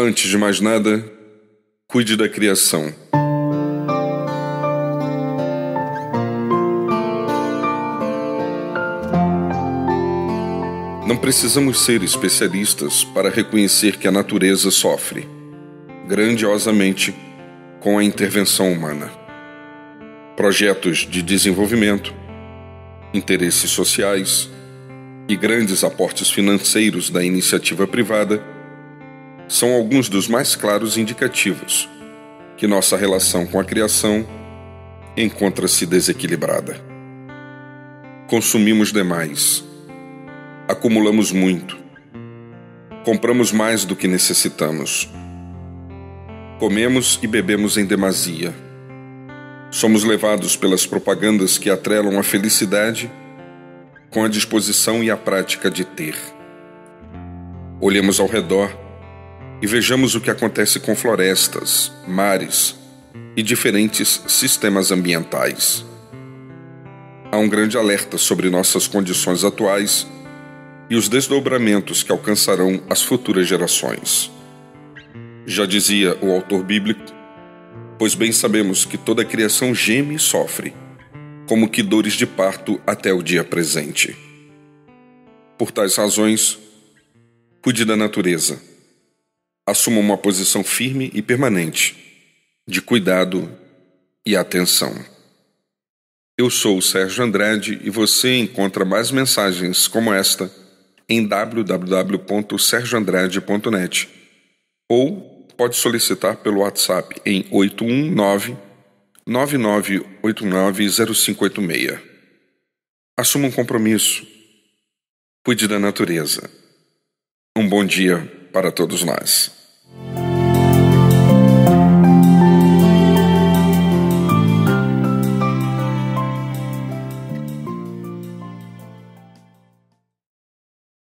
Antes de mais nada, cuide da criação. Não precisamos ser especialistas para reconhecer que a natureza sofre, grandiosamente, com a intervenção humana. Projetos de desenvolvimento, interesses sociais e grandes aportes financeiros da iniciativa privada são alguns dos mais claros indicativos que nossa relação com a criação encontra-se desequilibrada. Consumimos demais, acumulamos muito, compramos mais do que necessitamos, comemos e bebemos em demasia. Somos levados pelas propagandas que atrelam a felicidade com a disposição e a prática de ter. Olhamos ao redor e vejamos o que acontece com florestas, mares e diferentes sistemas ambientais. Há um grande alerta sobre nossas condições atuais e os desdobramentos que alcançarão as futuras gerações. Já dizia o autor bíblico, pois bem sabemos que toda a criação geme e sofre, como que dores de parto até o dia presente. Por tais razões, cuide da natureza assuma uma posição firme e permanente, de cuidado e atenção. Eu sou o Sérgio Andrade e você encontra mais mensagens como esta em www.sergioandrade.net ou pode solicitar pelo WhatsApp em 819 99890586. Assuma um compromisso. Cuide da natureza. Um bom dia para todos nós.